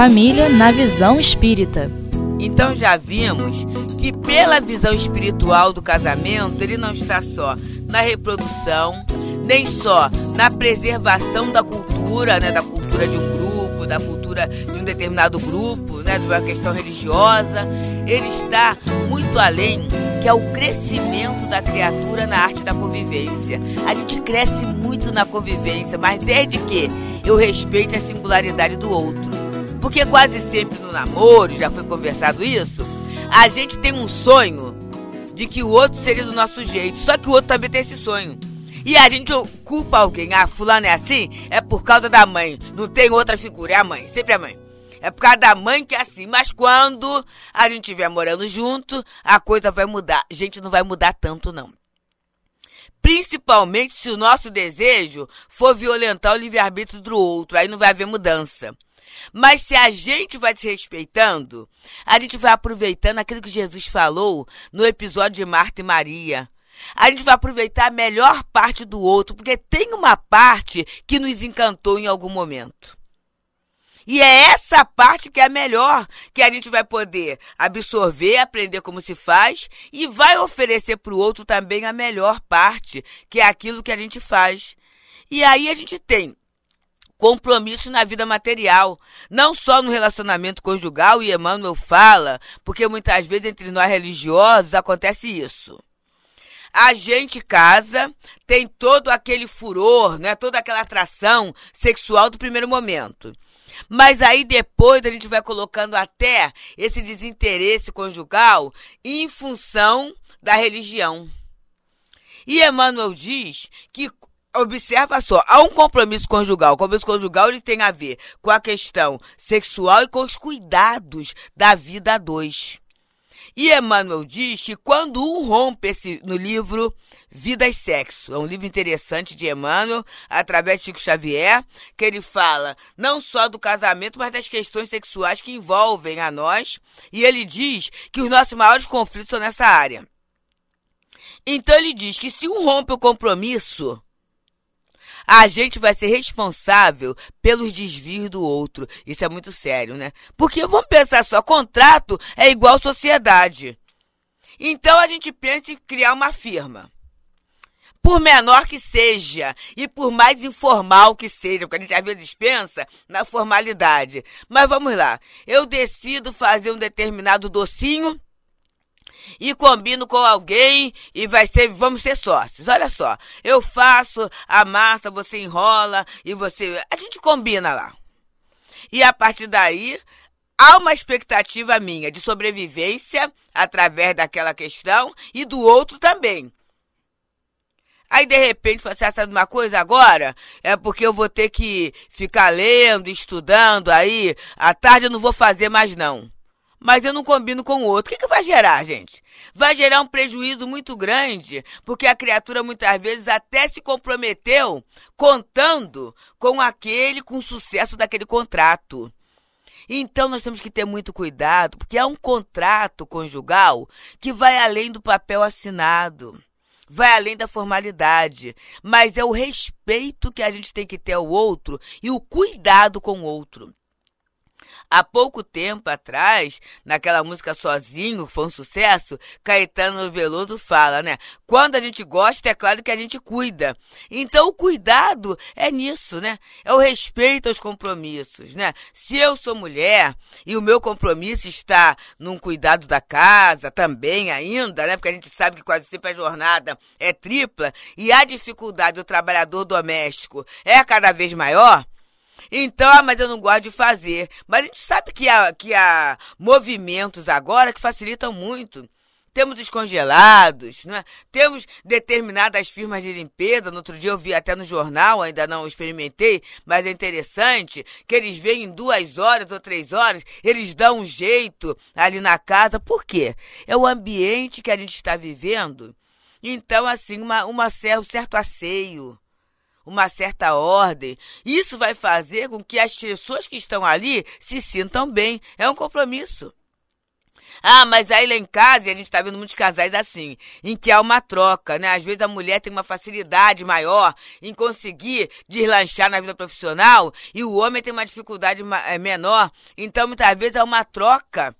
família na visão espírita. Então já vimos que pela visão espiritual do casamento, ele não está só na reprodução, nem só na preservação da cultura, né, da cultura de um grupo, da cultura de um determinado grupo, né, de uma questão religiosa, ele está muito além que é o crescimento da criatura na arte da convivência. A gente cresce muito na convivência, mas desde que eu respeite a singularidade do outro. Porque quase sempre no namoro, já foi conversado isso, a gente tem um sonho de que o outro seria do nosso jeito, só que o outro também tem esse sonho. E a gente culpa alguém, ah, fulano é assim, é por causa da mãe, não tem outra figura, é a mãe, sempre a mãe. É por causa da mãe que é assim. Mas quando a gente estiver morando junto, a coisa vai mudar. A gente não vai mudar tanto, não. Principalmente se o nosso desejo for violentar o livre-arbítrio do outro. Aí não vai haver mudança. Mas se a gente vai se respeitando, a gente vai aproveitando aquilo que Jesus falou no episódio de Marta e Maria. A gente vai aproveitar a melhor parte do outro, porque tem uma parte que nos encantou em algum momento. E é essa parte que é a melhor, que a gente vai poder absorver, aprender como se faz e vai oferecer para o outro também a melhor parte, que é aquilo que a gente faz. E aí a gente tem compromisso na vida material, não só no relacionamento conjugal, e Emmanuel fala, porque muitas vezes entre nós religiosos acontece isso. A gente casa, tem todo aquele furor, né, toda aquela atração sexual do primeiro momento. Mas aí depois a gente vai colocando até esse desinteresse conjugal em função da religião. E Emmanuel diz que Observa só, há um compromisso conjugal. O compromisso conjugal ele tem a ver com a questão sexual e com os cuidados da vida a dois. E Emmanuel diz que quando um rompe esse, no livro Vida e Sexo, é um livro interessante de Emmanuel, através de Chico Xavier, que ele fala não só do casamento, mas das questões sexuais que envolvem a nós, e ele diz que os nossos maiores conflitos são nessa área. Então ele diz que se um rompe o compromisso, a gente vai ser responsável pelos desvios do outro. Isso é muito sério, né? Porque vamos pensar só, contrato é igual sociedade. Então a gente pensa em criar uma firma. Por menor que seja e por mais informal que seja, porque a gente às vezes pensa na formalidade. Mas vamos lá, eu decido fazer um determinado docinho e combino com alguém e vai ser, vamos ser sócios. Olha só, eu faço a massa, você enrola e você, a gente combina lá. E a partir daí, há uma expectativa minha de sobrevivência através daquela questão e do outro também. Aí de repente você assim, sabe uma coisa agora? É porque eu vou ter que ficar lendo, estudando aí, à tarde eu não vou fazer mais não mas eu não combino com o outro. O que, que vai gerar, gente? Vai gerar um prejuízo muito grande, porque a criatura muitas vezes até se comprometeu contando com aquele, com o sucesso daquele contrato. Então nós temos que ter muito cuidado, porque é um contrato conjugal que vai além do papel assinado vai além da formalidade, mas é o respeito que a gente tem que ter ao outro e o cuidado com o outro. Há pouco tempo atrás, naquela música Sozinho, que foi um sucesso, Caetano Veloso fala, né? Quando a gente gosta, é claro que a gente cuida. Então, o cuidado é nisso, né? É o respeito aos compromissos, né? Se eu sou mulher e o meu compromisso está num cuidado da casa também ainda, né? Porque a gente sabe que quase sempre a jornada é tripla e a dificuldade do trabalhador doméstico é cada vez maior, então, ah, mas eu não gosto de fazer. Mas a gente sabe que há, que há movimentos agora que facilitam muito. Temos os congelados, né? temos determinadas firmas de limpeza. No outro dia eu vi até no jornal, ainda não experimentei, mas é interessante que eles vêm em duas horas ou três horas, eles dão um jeito ali na casa. Por quê? É o ambiente que a gente está vivendo. Então, assim, uma, uma, um certo asseio uma certa ordem. Isso vai fazer com que as pessoas que estão ali se sintam bem. É um compromisso. Ah, mas aí lá em casa, e a gente está vendo muitos casais assim, em que há uma troca, né? Às vezes a mulher tem uma facilidade maior em conseguir deslanchar na vida profissional e o homem tem uma dificuldade eh, menor. Então, muitas vezes há uma troca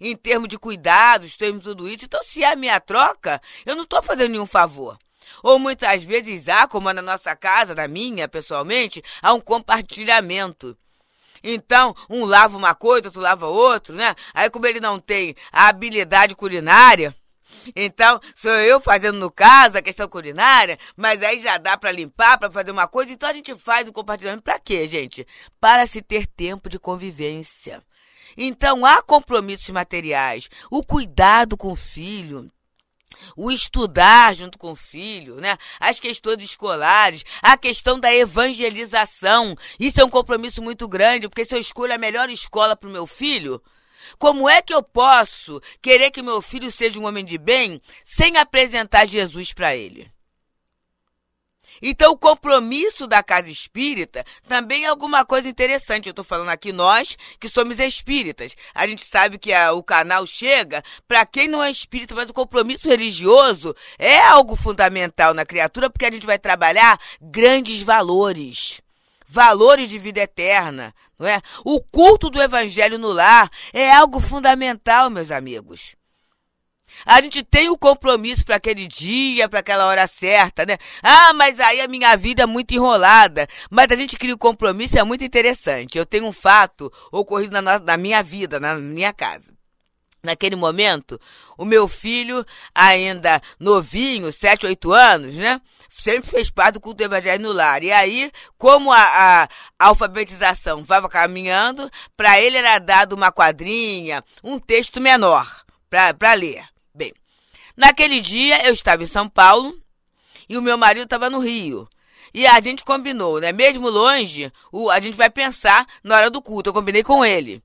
em termos de cuidados, em termos de tudo isso. Então, se é a minha troca, eu não estou fazendo nenhum favor. Ou muitas vezes há, como na nossa casa, na minha, pessoalmente, há um compartilhamento. Então, um lava uma coisa, outro lava outro, né? Aí, como ele não tem a habilidade culinária, então, sou eu fazendo no caso a questão culinária, mas aí já dá para limpar, para fazer uma coisa. Então a gente faz o compartilhamento para quê, gente? Para se ter tempo de convivência. Então há compromissos materiais, o cuidado com o filho, o estudar junto com o filho, né? As questões escolares, a questão da evangelização. Isso é um compromisso muito grande, porque se eu escolho a melhor escola para o meu filho, como é que eu posso querer que meu filho seja um homem de bem sem apresentar Jesus para ele? Então, o compromisso da casa espírita também é alguma coisa interessante. Eu estou falando aqui nós que somos espíritas. A gente sabe que a, o canal chega para quem não é espírita, mas o compromisso religioso é algo fundamental na criatura, porque a gente vai trabalhar grandes valores. Valores de vida eterna, não é? O culto do evangelho no lar é algo fundamental, meus amigos. A gente tem o compromisso para aquele dia, para aquela hora certa, né? Ah, mas aí a minha vida é muito enrolada. Mas a gente cria o compromisso, é muito interessante. Eu tenho um fato ocorrido na, na minha vida, na minha casa. Naquele momento, o meu filho, ainda novinho, 7, 8 anos, né? Sempre fez parte do culto do evangelho no lar. E aí, como a, a alfabetização estava caminhando, para ele era dado uma quadrinha, um texto menor para ler. Naquele dia eu estava em São Paulo e o meu marido estava no Rio. E a gente combinou, né? Mesmo longe, o, a gente vai pensar na hora do culto. Eu combinei com ele.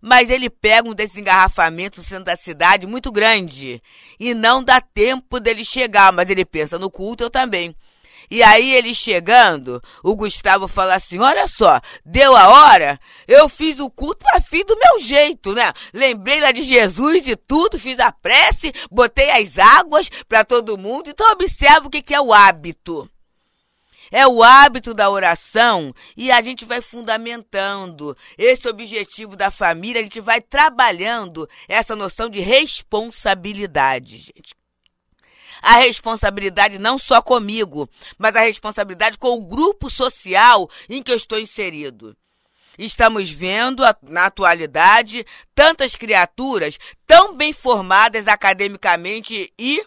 Mas ele pega um desengarrafamento no centro da cidade muito grande. E não dá tempo dele chegar. Mas ele pensa no culto, eu também. E aí ele chegando, o Gustavo fala assim: olha só, deu a hora, eu fiz o culto a fim do meu jeito, né? Lembrei lá de Jesus e tudo, fiz a prece, botei as águas para todo mundo. Então observa o que é o hábito. É o hábito da oração e a gente vai fundamentando esse objetivo da família, a gente vai trabalhando essa noção de responsabilidade, gente a responsabilidade não só comigo, mas a responsabilidade com o grupo social em que eu estou inserido. Estamos vendo na atualidade tantas criaturas tão bem formadas academicamente e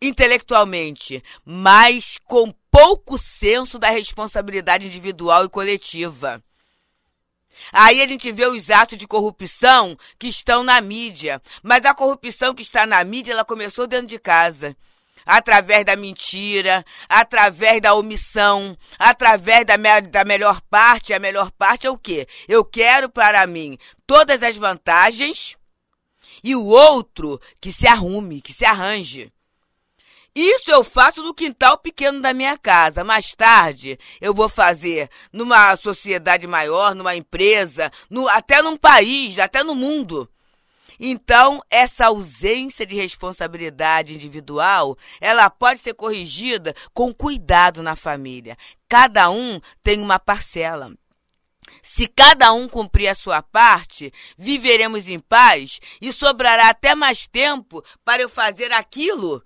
intelectualmente, mas com pouco senso da responsabilidade individual e coletiva. Aí a gente vê os atos de corrupção que estão na mídia, mas a corrupção que está na mídia, ela começou dentro de casa através da mentira, através da omissão, através da, me da melhor parte. A melhor parte é o quê? Eu quero para mim todas as vantagens e o outro que se arrume, que se arranje. Isso eu faço no quintal pequeno da minha casa. Mais tarde, eu vou fazer numa sociedade maior, numa empresa, no, até num país, até no mundo. Então, essa ausência de responsabilidade individual, ela pode ser corrigida com cuidado na família. Cada um tem uma parcela. Se cada um cumprir a sua parte, viveremos em paz e sobrará até mais tempo para eu fazer aquilo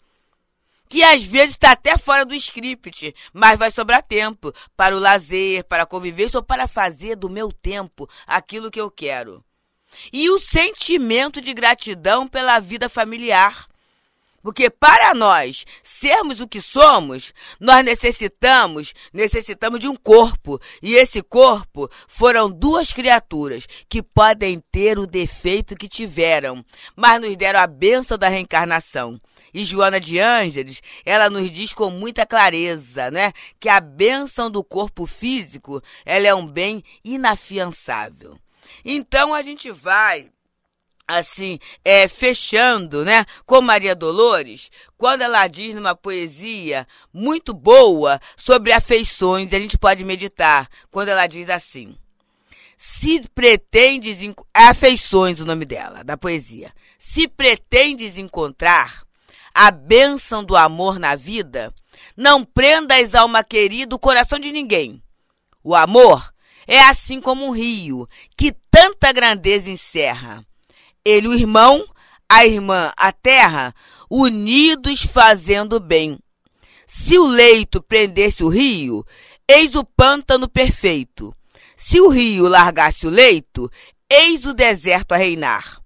que às vezes está até fora do script, mas vai sobrar tempo para o lazer, para a convivência ou para fazer do meu tempo aquilo que eu quero e o sentimento de gratidão pela vida familiar. Porque para nós sermos o que somos, nós necessitamos, necessitamos de um corpo. E esse corpo foram duas criaturas que podem ter o defeito que tiveram, mas nos deram a benção da reencarnação. E Joana de Ângeles, ela nos diz com muita clareza, né, que a benção do corpo físico, ela é um bem inafiançável. Então a gente vai assim, é, fechando, né, com Maria Dolores, quando ela diz numa poesia muito boa sobre afeições, a gente pode meditar, quando ela diz assim: Se pretendes, afeições, o nome dela, da poesia. Se pretendes encontrar a bênção do amor na vida, não prendas alma querida o coração de ninguém. O amor é assim como um rio, que tanta grandeza encerra. Ele, o irmão, a irmã, a terra, unidos fazendo bem. Se o leito prendesse o rio, eis o pântano perfeito. Se o rio largasse o leito, eis o deserto a reinar.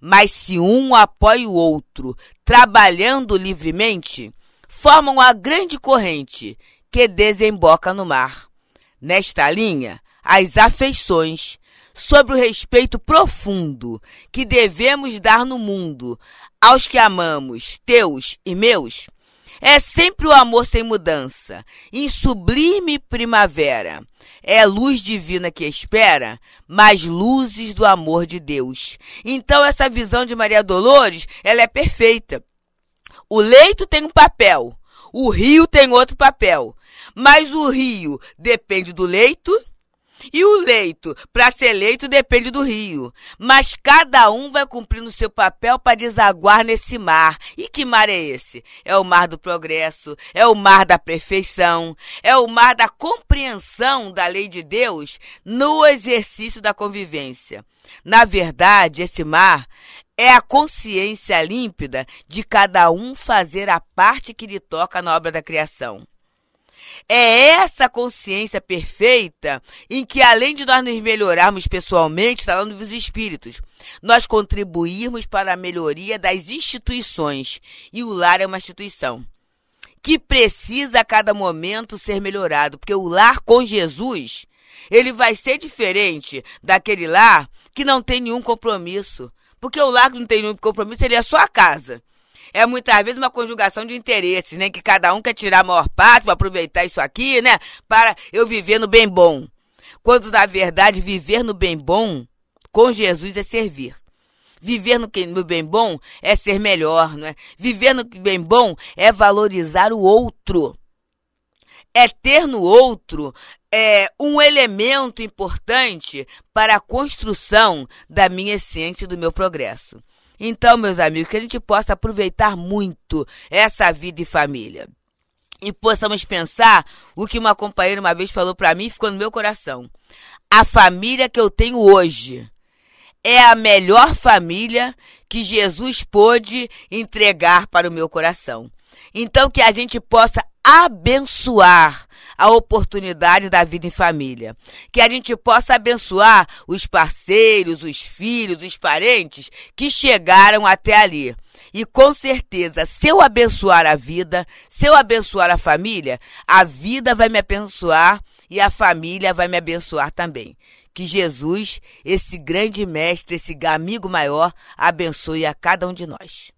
Mas se um apoia o outro, trabalhando livremente, formam a grande corrente que desemboca no mar. Nesta linha, as afeições, sobre o respeito profundo que devemos dar no mundo aos que amamos, teus e meus, é sempre o amor sem mudança, em sublime primavera. É luz divina que espera, mas luzes do amor de Deus. Então essa visão de Maria Dolores, ela é perfeita. O leito tem um papel, o rio tem outro papel, mas o rio depende do leito e o leito, para ser leito, depende do rio. Mas cada um vai cumprindo seu papel para desaguar nesse mar. E que mar é esse? É o mar do progresso, é o mar da perfeição, é o mar da compreensão da lei de Deus no exercício da convivência. Na verdade, esse mar é a consciência límpida de cada um fazer a parte que lhe toca na obra da criação. É essa consciência perfeita em que, além de nós nos melhorarmos pessoalmente, falando dos espíritos, nós contribuirmos para a melhoria das instituições. E o lar é uma instituição que precisa a cada momento ser melhorado, porque o lar com Jesus, ele vai ser diferente daquele lar que não tem nenhum compromisso. Porque o lar que não tem nenhum compromisso seria a sua casa é muitas vezes uma conjugação de interesses, né? Que cada um quer tirar a maior parte para aproveitar isso aqui, né? Para eu viver no bem bom. Quando, na verdade, viver no bem bom com Jesus é servir. Viver no, no bem bom é ser melhor, não é? Viver no bem bom é valorizar o outro. É ter no outro é, um elemento importante para a construção da minha essência e do meu progresso. Então, meus amigos, que a gente possa aproveitar muito essa vida e família. E possamos pensar o que uma companheira uma vez falou para mim e ficou no meu coração. A família que eu tenho hoje é a melhor família que Jesus pôde entregar para o meu coração. Então, que a gente possa abençoar a oportunidade da vida em família. Que a gente possa abençoar os parceiros, os filhos, os parentes que chegaram até ali. E com certeza, se eu abençoar a vida, se eu abençoar a família, a vida vai me abençoar e a família vai me abençoar também. Que Jesus, esse grande mestre, esse amigo maior, abençoe a cada um de nós.